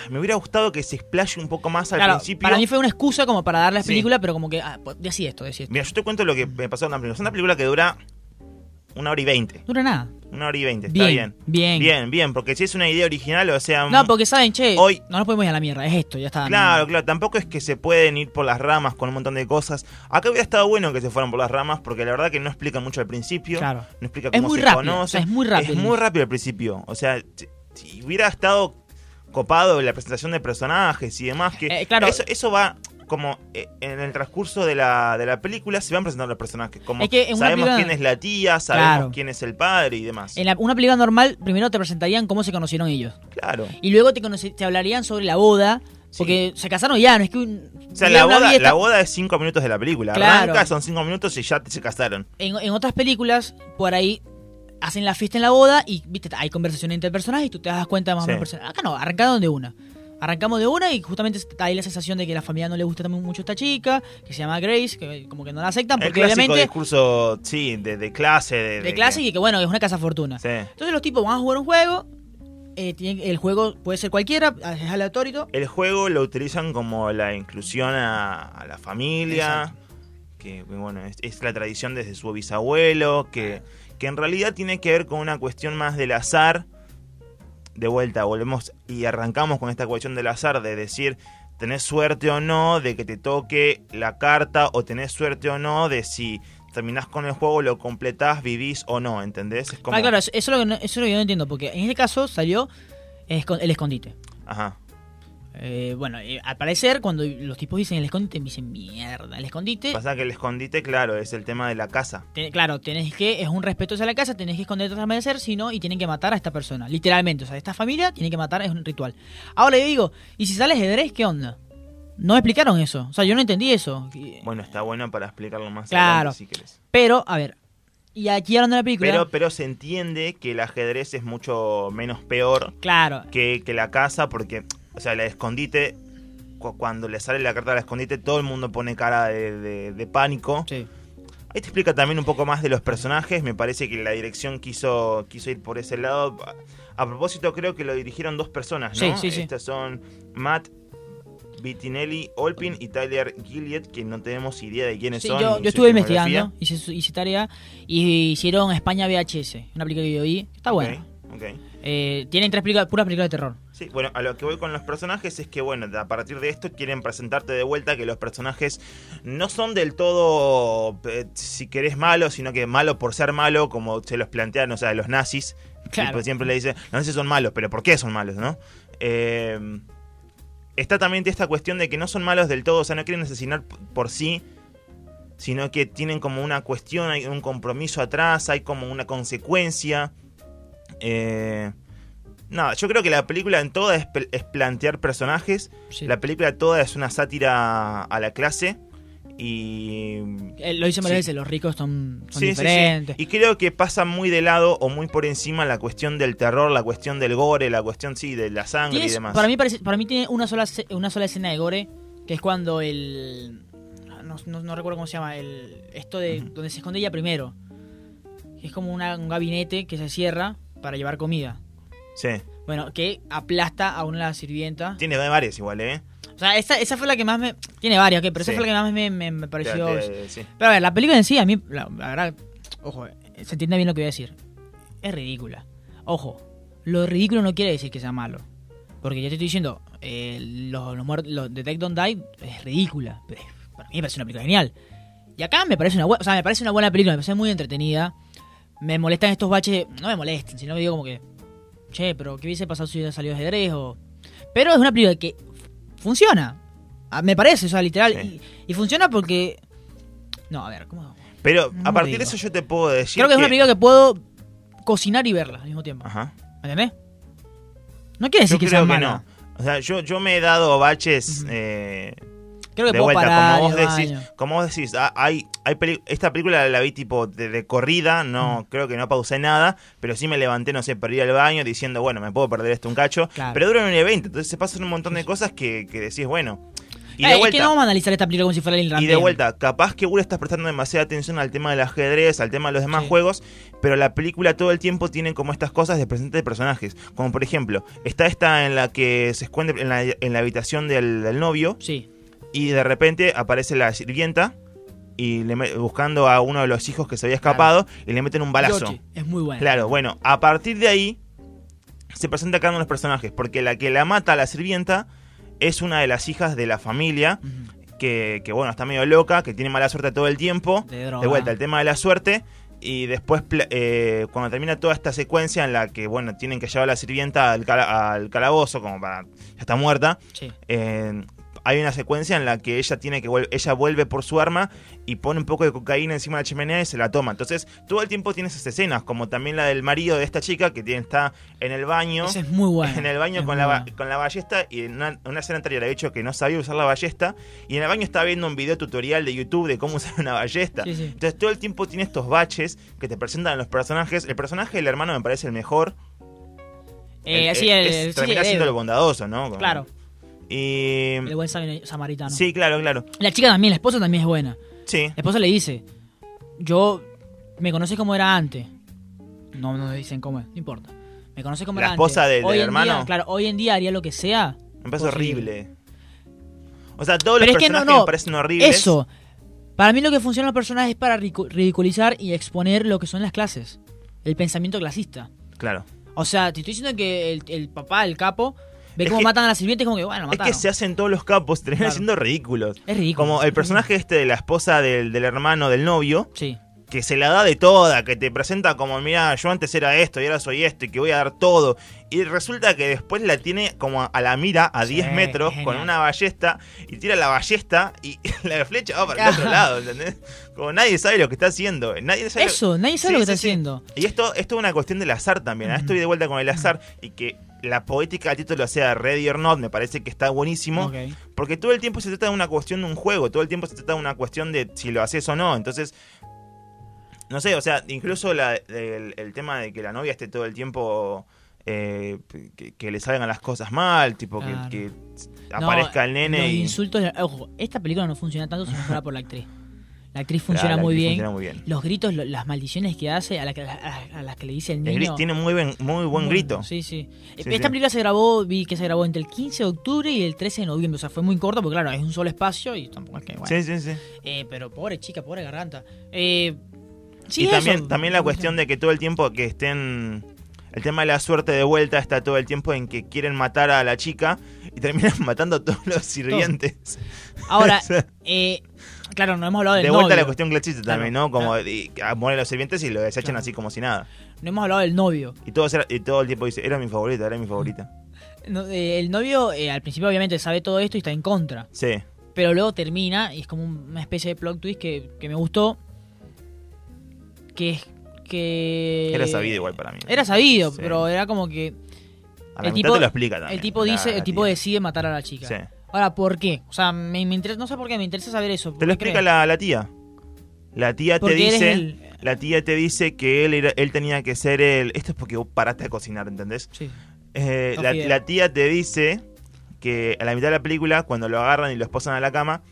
me hubiera gustado que se explaye un poco más al principio. Para mí fue una excusa como para darle la película, pero como que, ah, decía esto, decía esto. Mira, yo te cuento lo que me pasó en la película. Es una película que dura una hora y veinte. Dura nada. Una hora y veinte, está bien. Bien. Bien, bien, porque si es una idea original, o sea. No, porque saben, che, hoy, no nos podemos ir a la mierda, es esto, ya está. Claro, claro, tampoco es que se pueden ir por las ramas con un montón de cosas. Acá hubiera estado bueno que se fueran por las ramas, porque la verdad que no explica mucho al principio. Claro. No explica cómo es muy se rápido, conoce. es muy rápido. Es muy rápido al principio. O sea, si hubiera estado copado la presentación de personajes y demás. Que eh, claro. eso, va como eh, en el transcurso de la, de la película se van presentando los personajes. Como sabemos quién es la tía, sabemos quién es el padre y demás. En una película normal, primero te presentarían cómo se conocieron ellos. Claro. Y luego te, te hablarían sobre la boda. Porque se casaron ya, no es que O sea, la boda, la boda es cinco minutos de la película. Claro. Arranca, son cinco minutos y ya se casaron. En, en otras películas, por ahí hacen la fiesta en la boda y viste hay conversación entre personajes y tú te das cuenta más o menos Acá no, arrancamos de una. Arrancamos de una y justamente hay la sensación de que a la familia no le gusta mucho esta chica, que se llama Grace, que como que no la aceptan porque El obviamente discurso, sí, de, clase, de, clase y que bueno, es una casa fortuna. Entonces los tipos van a jugar un juego, eh, el juego puede ser cualquiera, es aleatorio. El juego lo utilizan como la inclusión a, la familia, que bueno, es, la tradición desde su bisabuelo, que que en realidad tiene que ver con una cuestión más del azar. De vuelta, volvemos y arrancamos con esta cuestión del azar, de decir, tenés suerte o no de que te toque la carta, o tenés suerte o no de si terminás con el juego, lo completás, vivís o no, ¿entendés? Es Ah, claro, eso es, lo que eso es lo que yo no entiendo, porque en este caso salió el escondite. Ajá. Eh, bueno, eh, al parecer, cuando los tipos dicen el escondite, me dicen mierda. El escondite, Pasa que el escondite, claro, es el tema de la casa. claro, tenés que, es un respeto hacia la casa, tenés que esconderte al amanecer, si no, y tienen que matar a esta persona. Literalmente, o sea, esta familia tiene que matar, es un ritual. Ahora yo digo, ¿y si sale ajedrez, qué onda? No explicaron eso, o sea, yo no entendí eso. Bueno, está bueno para explicarlo más Claro. adelante si querés. Pero, a ver, y aquí hablando de la película, Pero, pero se entiende que el ajedrez es mucho menos peor claro, que, que la casa porque, o sea, el escondite, cu- cuando le sale la carta del escondite, todo el mundo pone cara de, de- de pánico. sí. Ahí te explica también un poco más de los personajes. Me parece que la dirección quiso, quiso ir por ese lado. A, propósito, creo que lo dirigieron dos personas, ¿no? Sí, sí, sí. Estas son Matt Bettinelli Olpin y Tyler Gilliard, que no tenemos idea de quiénes Sí, son. yo, yo estuve investigando, hice, hice tarea y hicieron España VHS, una película que yo vi, está buena. Ok, ok. Eh, tienen tres películas, puras películas de terror. Sí, bueno, a lo que voy con los personajes es que, bueno, a partir de esto quieren presentarte de vuelta que los personajes no son del todo, eh, si querés, malos, sino que malo por ser malo, como se los plantean, o sea, los nazis. Claro. Tipo, siempre le dicen, los nazis son malos, pero ¿por qué son malos, no? Eh, está también esta cuestión de que no son malos del todo, o sea, no quieren asesinar por sí, sino que tienen como una cuestión, hay un compromiso atrás, hay como una consecuencia. Eh, nada, yo creo que la película en toda es, plantear personajes, Sí. la película toda es una sátira a la clase y Eh, lo hice varias Sí. veces, los ricos son, Sí, diferentes. Y creo que pasa muy de lado o muy por encima la cuestión del terror, la cuestión del gore, la cuestión, sí, de la sangre y demás. para, mí parece, para mí tiene una sola, una sola escena de gore, que es cuando el... No, no- no recuerdo cómo se llama, el esto de donde se esconde ella primero. Es como una- un gabinete que se cierra para llevar comida. Sí. Bueno, que aplasta a una de las sirvientas. Tiene varias igual, ¿eh? O sea, esa, esa fue la que más me... Tiene varias, ¿ok? Pero esa Sí. fue la que más me, me- me pareció... Te- te- sí. Pero a ver, la película en sí, a mí, la, la verdad, ojo, eh, se entiende bien lo que voy a decir. Es ridícula. Ojo, lo ridículo no quiere decir que sea malo. Porque ya te estoy diciendo, eh, los, los, muert- los de Don't Die es ridícula. Pero para mí me parece una película genial. Y acá me parece una buena, o sea, me parece una buena película, me parece muy entretenida. Me molestan estos baches, no me molestan, sino que digo como que, che, pero ¿qué hubiese pasado si hubiera salido ajedrez? O... Pero es una película que funciona. Ah, Me parece, o sea, literal. Sí. Y, y funciona porque... No, a ver, ¿cómo? Pero No a partir digo. de eso yo te puedo decir Creo que es una película que puedo cocinar y verla al mismo tiempo. Ajá. ¿Me entendés? No quiere decir Yo que sea que mala. no. O sea, yo, yo me he dado baches eh, Creo que de vuelta, parar como vos decís, como vos decís, hay, hay esta película la vi tipo de, de corrida, no creo que no pausé nada, pero sí me levanté, no sé, ir al baño diciendo, bueno, me puedo perder esto un cacho, Claro. pero dura un evento, entonces se pasan un montón de cosas que, que decís, bueno. Y Eh, de es vuelta, que no vamos a analizar esta película como si fuera el y de vuelta, capaz que le estás prestando demasiada atención al tema del ajedrez, al tema de los demás Sí. juegos, pero la película todo el tiempo tiene como estas cosas de presente de personajes. Como por ejemplo, está esta en la que se esconde en la, en la habitación del, del novio Sí. Y de repente aparece la sirvienta y le buscando a uno de los hijos que se había escapado y le meten un balazo. Es muy buena. Claro, bueno, a partir de ahí se presenta cada uno de los personajes, porque la que la mata a la sirvienta es una de las hijas de la familia que, que, bueno, está medio loca, que tiene mala suerte todo el tiempo. De droga. De vuelta, el tema de la suerte. Y después, eh, cuando termina toda esta secuencia en la que, bueno, tienen que llevar a la sirvienta al, cala- al calabozo, como para. ya está muerta. Sí. eh, hay una secuencia en la que ella tiene que ella vuelve por su arma y pone un poco de cocaína encima de la chimenea y se la toma. Entonces, todo el tiempo tiene esas escenas, como también la del marido de esta chica que tiene, está en el baño Esa es muy buena. en el baño Es con la, buena. con la ballesta y en una, una escena anterior había dicho que no sabía usar la ballesta y en el baño estaba viendo un video tutorial de YouTube de cómo usar una ballesta. Sí, sí. Entonces todo el tiempo tiene estos baches que te presentan a los personajes. El personaje del hermano me parece el mejor. Eh, El- sí, el- el, es- sí, termina el siendo el bondadoso, ¿no? Como- Claro, Y... el buen sam- samaritano. Sí, claro, claro. La chica también, la esposa también es buena. Sí. La esposa le dice, yo, me conoces como era antes. No, no dicen cómo es, no importa. Me conoces como La era esposa antes. del- hermano. día, claro, hoy en día haría lo que sea. Me parece horrible. O sea, todos Pero los es que no, personajes no. me parecen horribles. Eso. Para mí lo que funciona en los personajes es para ridiculizar y exponer lo que son las clases. El pensamiento clasista. Claro. O sea, te estoy diciendo que el, el papá, el capo, ve Es cómo que- matan a la sirvienta y es como que, bueno, Es mataron. que se hacen todos los capos, terminan Claro. siendo ridículos. Es ridículo. Como el personaje este de la esposa del, del hermano del novio, Sí. que se la da de toda, que te presenta como, mira, yo antes era esto y ahora soy esto y que voy a dar todo. Y resulta que después la tiene como a la mira a Sí, 10 metros es con una ballesta y tira la ballesta y la flecha va para el otro lado, ¿entendés? Como nadie sabe lo que está haciendo. Nadie sabe lo- Eso, nadie sabe Sí, lo que sí, está haciendo. Y esto, esto es una cuestión del azar también. Ahora Ujú. estoy de vuelta con el azar y que la poética del título sea Ready or Not me parece que está buenísimo. Porque todo el tiempo se trata de una cuestión de un juego, todo el tiempo se trata de una cuestión de si lo haces o no. Entonces, no sé, o sea, incluso la- el, el tema de que la novia esté todo el tiempo. eh, que, que le salgan las cosas mal, tipo que- Claro. que, No, aparezca el nene Los y. insultos. Ojo, esta película no funciona tanto si no fuera por la actriz. La actriz funciona la muy actriz bien. funciona muy bien. Los gritos, lo- las maldiciones que hace, a, la que- a- a las que le dice el El niño. gri- tiene muy buen, muy buen Muy- grito. Sí, sí. Sí, Esta sí. película se grabó, vi que se grabó entre el 15 de octubre y el 13 de noviembre. O sea, fue muy corto porque, claro, es un solo espacio y tampoco es que. Bueno. Sí, sí, sí. Eh, pero pobre chica, pobre garganta. Eh, sí, y eso. también, también la cuestión de que todo el tiempo que estén. El tema de la suerte de vuelta está todo el tiempo en que quieren matar a la chica y terminan matando a todos los sirvientes. Ahora, O sea, eh, claro, no hemos hablado del de vuelta a la novio. cuestión clasista Claro, también, ¿no? Como claro. a los sirvientes y lo desechan Claro. así como si nada. No hemos hablado del novio. Y todo, era- y todo el tiempo dice, era mi favorita, era mi favorita. No, eh, el novio, eh, al principio, obviamente, sabe todo esto y está en contra. Sí. Pero luego termina y es como una especie de plot twist que, que me gustó. Que es que. Era sabido igual para mí. Era sabido, Sí. pero era como que. A la el tipo- te lo explica también. El tipo dice, el tipo decide matar a la chica. Sí. Ahora, ¿por qué? O sea, me, me interesa, no sé por qué, me interesa saber eso. Te ¿Por lo explica la, la tía. La tía te Porque dice... el- La tía te dice que él, era- él tenía que ser el... Esto es porque vos paraste a cocinar, ¿entendés? Sí. Eh, la, tía te dice que a la mitad de la película, cuando lo agarran y lo esposan a la cama,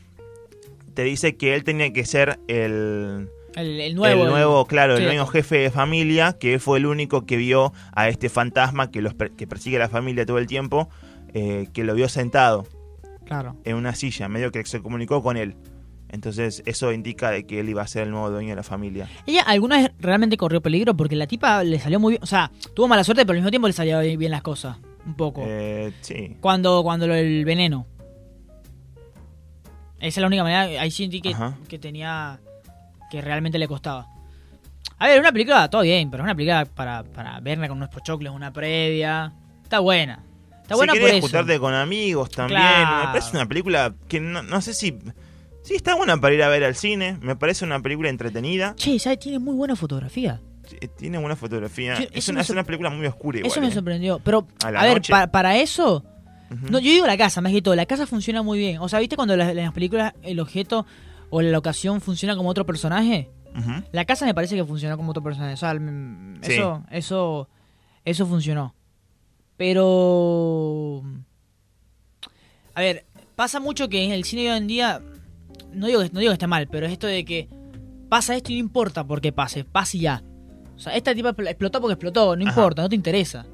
te dice que él tenía que ser el, El, el nuevo. el nuevo, claro, sí, el nuevo jefe de familia, que fue el único que vio a este fantasma que, los, que persigue a la familia todo el tiempo, eh, que lo vio sentado Claro. en una silla, medio que se comunicó con él. Entonces eso indica de que él iba a ser el nuevo dueño de la familia. Ella alguna vez realmente corrió peligro porque la tipa le salió muy bien. O sea, tuvo mala suerte, pero al mismo tiempo le salían bien las cosas. Un poco. Eh, sí. Cuando, cuando lo del veneno. Esa es la única manera. Ahí sentí que, que tenía. que realmente le costaba. A ver, una película, todo bien, pero es una película para, para verla con unos pochoclos, una previa. Está buena. Está si por querés eso. juntarte con amigos también. Claro. Me parece una película que no, no sé si. Sí, está buena para ir a ver al cine. Me parece una película entretenida. Che, ¿sabes? Tiene muy buena fotografía. Eh, Tiene buena fotografía. Sí, es, una, es película muy oscura igual. eso me eh. sorprendió. Pero, A ver, pa- para eso. No, yo digo la casa, más que todo. La casa funciona muy bien. O sea, ¿viste cuando las- en las películas el objeto o la locación funciona como otro personaje? La casa me parece que funcionó como otro personaje. O sea, mm, Sí. eso, eso, eso funcionó. Pero. A ver, pasa mucho que en el cine de hoy en día. No digo, que- no digo que esté mal, pero es esto de que pasa esto y no importa por qué pase, pase ya. O sea, esta tipa expl- explotó porque explotó, no Ajá. importa, no te interesa.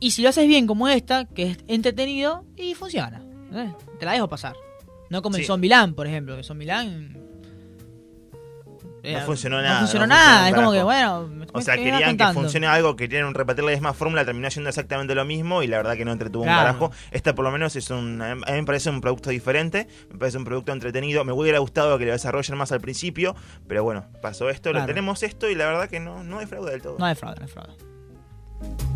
Y si lo haces bien como esta, que es entretenido, y funciona. ¿eh? Te la dejo pasar. No como Sí. en Zombieland, por ejemplo, que Zombieland... eh, No funcionó no nada, funcionó no nada, funcionó es un como que bueno... O sea, ¿qué me vas querían que funcione algo, querían repetir la misma fórmula, terminó siendo exactamente lo mismo y la verdad que no entretuvo Claro. un carajo. Esta por lo menos es un, a mí me parece un producto diferente, me parece un producto entretenido. Me hubiera gustado que lo desarrollen más al principio, pero bueno, pasó esto, Claro. lo tenemos esto y la verdad que no, no defrauda del todo. No hay fraude, no hay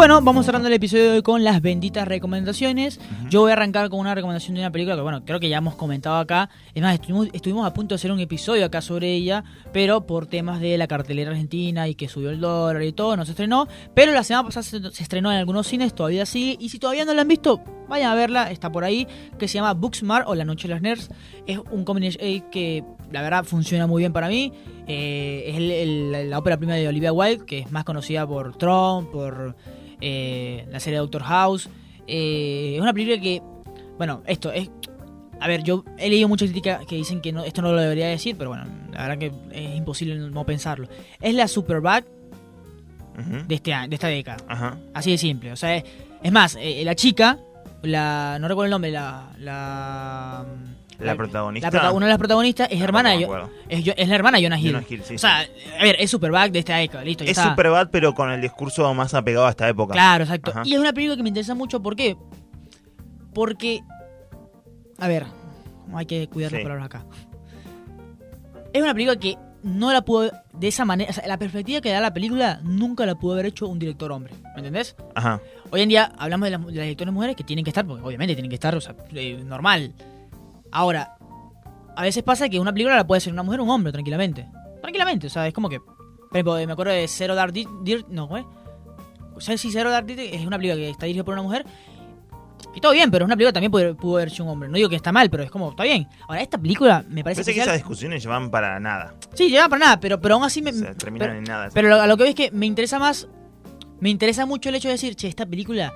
Bueno, vamos cerrando el episodio de hoy con las benditas recomendaciones. Yo voy a arrancar con una recomendación de una película que, bueno, creo que ya hemos comentado acá. Es más, estuvimos, estuvimos a punto de hacer un episodio acá sobre ella, pero por temas de la cartelera argentina y que subió el dólar y todo, no se estrenó. Pero la semana pasada se, se estrenó en algunos cines, todavía sigue. Y si todavía no la han visto, vayan a verla, está por ahí, que se llama Booksmart o La Noche de los Nerds. Es un comedy eh, que la verdad funciona muy bien para mí. Eh, es el- el- la ópera prima de Olivia Wilde, que es más conocida por Tron, por eh, la serie Doctor House. Eh, es una película que, bueno, esto es... A ver, yo he leído mucha crítica que dicen que no, esto no lo debería decir, pero bueno, la verdad que es imposible no pensarlo. Es la Superbad Ujú. de, este, de esta década. Ajá. Así de simple. O sea, es, es más, eh, la chica, la no recuerdo el nombre, la, la, La protagonista. La prota- una de las protagonistas es hermana no acuerdo. es, la hermana de Jonah Hill. Jonah Hill, sí, o sea, a ver, es Superbad de esta época, listo, ya Es está. Superbad, pero con el discurso más apegado a esta época. Claro, exacto. Ajá. Y es una película que me interesa mucho, ¿por qué? Porque, a ver, hay que cuidar las Sí. palabras acá. Es una película que no la pudo, de esa manera, o sea, la perspectiva que da la película nunca la pudo haber hecho un director hombre, ¿me entendés? Ajá. Hoy en día hablamos de las, de las directoras mujeres que tienen que estar, porque obviamente tienen que estar, o sea, eh, normal. Ahora, a veces pasa que una película la puede hacer una mujer o un hombre, tranquilamente. Tranquilamente, o sea, es como que. Por ejemplo, me acuerdo de Zero Dark Di- Dirt. No, ¿cómo es? O sea, sí, Zero Dark Dirt es una película que está dirigida por una mujer. Y todo bien, pero es una película que también pudo, pudo haber sido un hombre. No digo que está mal, pero es como, está bien. Ahora, esta película me parece Parece que esas discusiones van para nada. Sí, lleva para nada, pero, pero aún así me. O sea, terminan pero, en nada. pero a lo que veo es que me interesa más. Me interesa mucho el hecho de decir, che, esta película.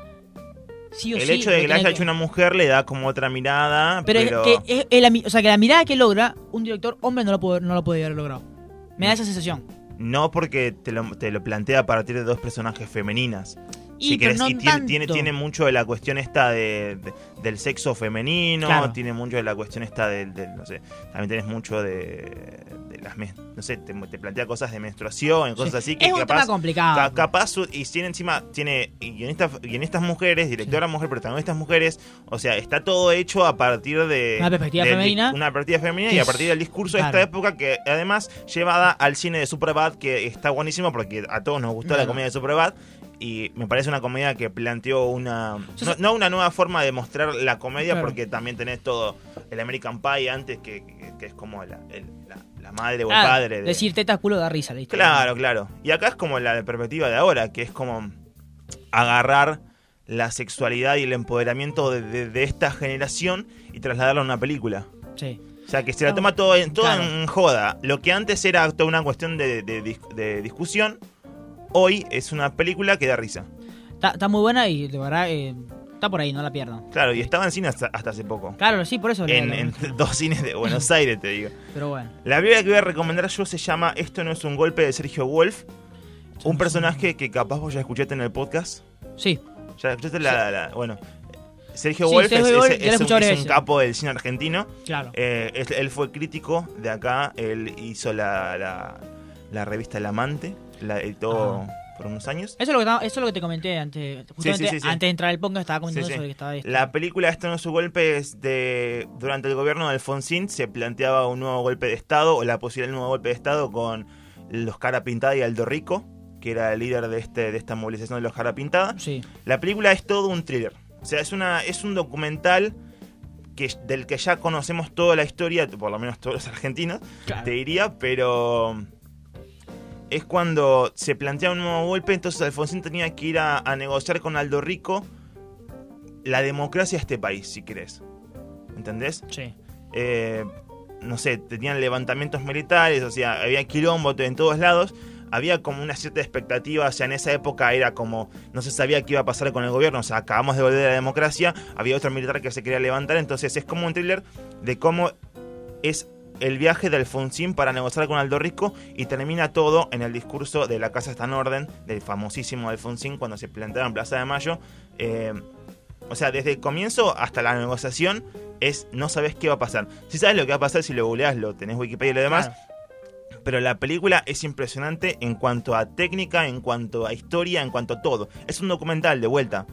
Sí o el sí hecho de que la haya hecho una mujer le da como otra mirada, Pero, pero, es que es- es la, mi- o sea, que la mirada que logra un director hombre no lo puede, no lo puede haber logrado. Me da esa sensación. no porque te lo, te lo plantea a partir de dos personajes femeninas. Y, si querés, no y tiene, tiene, tiene mucho de la cuestión esta de, de- del sexo femenino, Claro. tiene mucho de la cuestión esta del, no sé, también tenés mucho de, de las, no sé, te, te plantea cosas de menstruación, cosas así que es un capaz, tema complicado. ca- capaz y tiene encima, tiene y guionistas, guionistas mujeres, directora mujer, protagonistas mujeres, o sea, está todo hecho a partir de Una perspectiva femenina. una perspectiva femenina y a partir del discurso claro. de esta época que además llevada al cine de Superbad que está buenísimo porque a todos nos gustó la comedia de Superbad y me parece una comedia que planteó una no, no una nueva forma de mostrar la comedia Claro. porque también tenés todo el American Pie antes que, que- que es como la, el- la, la madre o el Ah, padre de- Decir teta culo da risa, ¿viste? Claro, claro. Y acá es como la perspectiva de ahora, que es como agarrar la sexualidad y el empoderamiento de, de- de esta generación y trasladarlo a una película. Sí. O sea, que se la toma todo, en, todo claro. en joda. Lo que antes era toda una cuestión de, de discusión, hoy es una película que da risa. Está, está muy buena y de verdad eh, está por ahí, no la pierdan. Claro, y estaba en cine hasta, hasta hace poco. Claro, sí, por eso. En, en dos cines de Buenos Aires, te digo. Pero bueno. La película que voy a recomendar yo se llama Esto no es un golpe de Sergio Wolf. Un personaje que capaz vos ya escuchaste en el podcast. Sí. Ya escuchaste la, la- la- Bueno, Sergio Sí, Wolf es, un, es capo del cine argentino. Claro. Eh, él fue crítico de acá. Él hizo la, la, la revista El Amante. La editó Ah. por unos años. Eso es lo que, eso es lo que te comenté antes. Justamente sí, sí. antes de entrar al podcast estaba comentando sobre que estaba esto. La película Esto no es un golpe es de... Durante el gobierno de Alfonsín se planteaba un nuevo golpe de Estado o la posibilidad de un nuevo golpe de Estado con los cara pintada y Aldo Rico, que era el líder de, este, de esta movilización de los cara pintada. Sí. La película es todo un thriller. O sea, es, una, es un documental que, del que ya conocemos toda la historia, por lo menos todos los argentinos, Claro. te diría, pero es cuando se plantea un nuevo golpe, entonces Alfonsín tenía que ir a, a negociar con Aldo Rico la democracia de este país, si querés. ¿Entendés? Sí. eh, no sé, tenían levantamientos militares, o sea, había quilombo en todos lados. Había como una cierta expectativa, o sea, en esa época era como, no se sabía qué iba a pasar con el gobierno, o sea, acabamos de volver a la democracia, había otro militar que se quería levantar, entonces es como un thriller de cómo es el viaje de Alfonsín para negociar con Aldo Rico y termina todo en el discurso de la Casa está en orden, del famosísimo Alfonsín cuando se planteaba en Plaza de Mayo. Eh, o sea, desde el comienzo hasta la negociación es no sabes qué va a pasar. Si sabes lo que va a pasar, si lo googleás, lo tenés Wikipedia y lo demás. Claro. Pero la película es impresionante en cuanto a técnica, en cuanto a historia, en cuanto a todo. Es un documental de vuelta.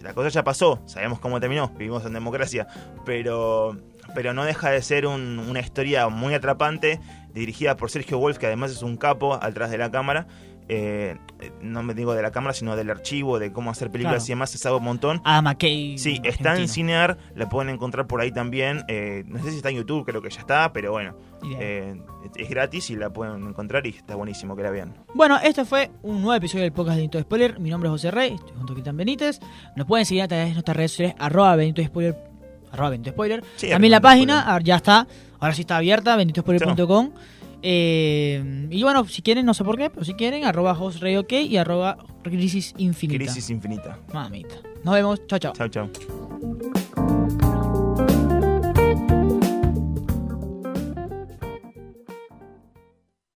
La cosa ya pasó, sabemos cómo terminó, vivimos en democracia, pero, pero no deja de ser un- una historia muy atrapante, dirigida por Sergio Wolf, que además es un capo atrás de la cámara. Eh, no me digo de la cámara, sino del archivo, de cómo hacer películas Claro. y demás, se sabe un montón. Adam McKay. Sí, está en. Cinear, la pueden encontrar por ahí también. eh, no sé si está en YouTube, creo que ya está, pero bueno, eh, es gratis y la pueden encontrar y está buenísimo que la vean. Bueno, este fue un nuevo episodio del podcast de Benito Spoiler. Mi nombre es José Rey, estoy junto a Cristian Benítez. Nos pueden seguir a través de nuestras redes sociales, arroba Benito Spoiler. Arroba Benito Spoiler. Sí, También la página, ah, ya está. Ahora sí está abierta, benitospoiler.com. Eh, y bueno, si quieren, no sé por qué, pero si quieren, arroba José OK y arroba Crisis Infinita. Crisis infinita. Mamita. Nos vemos. Chao, chao. Chau, chau.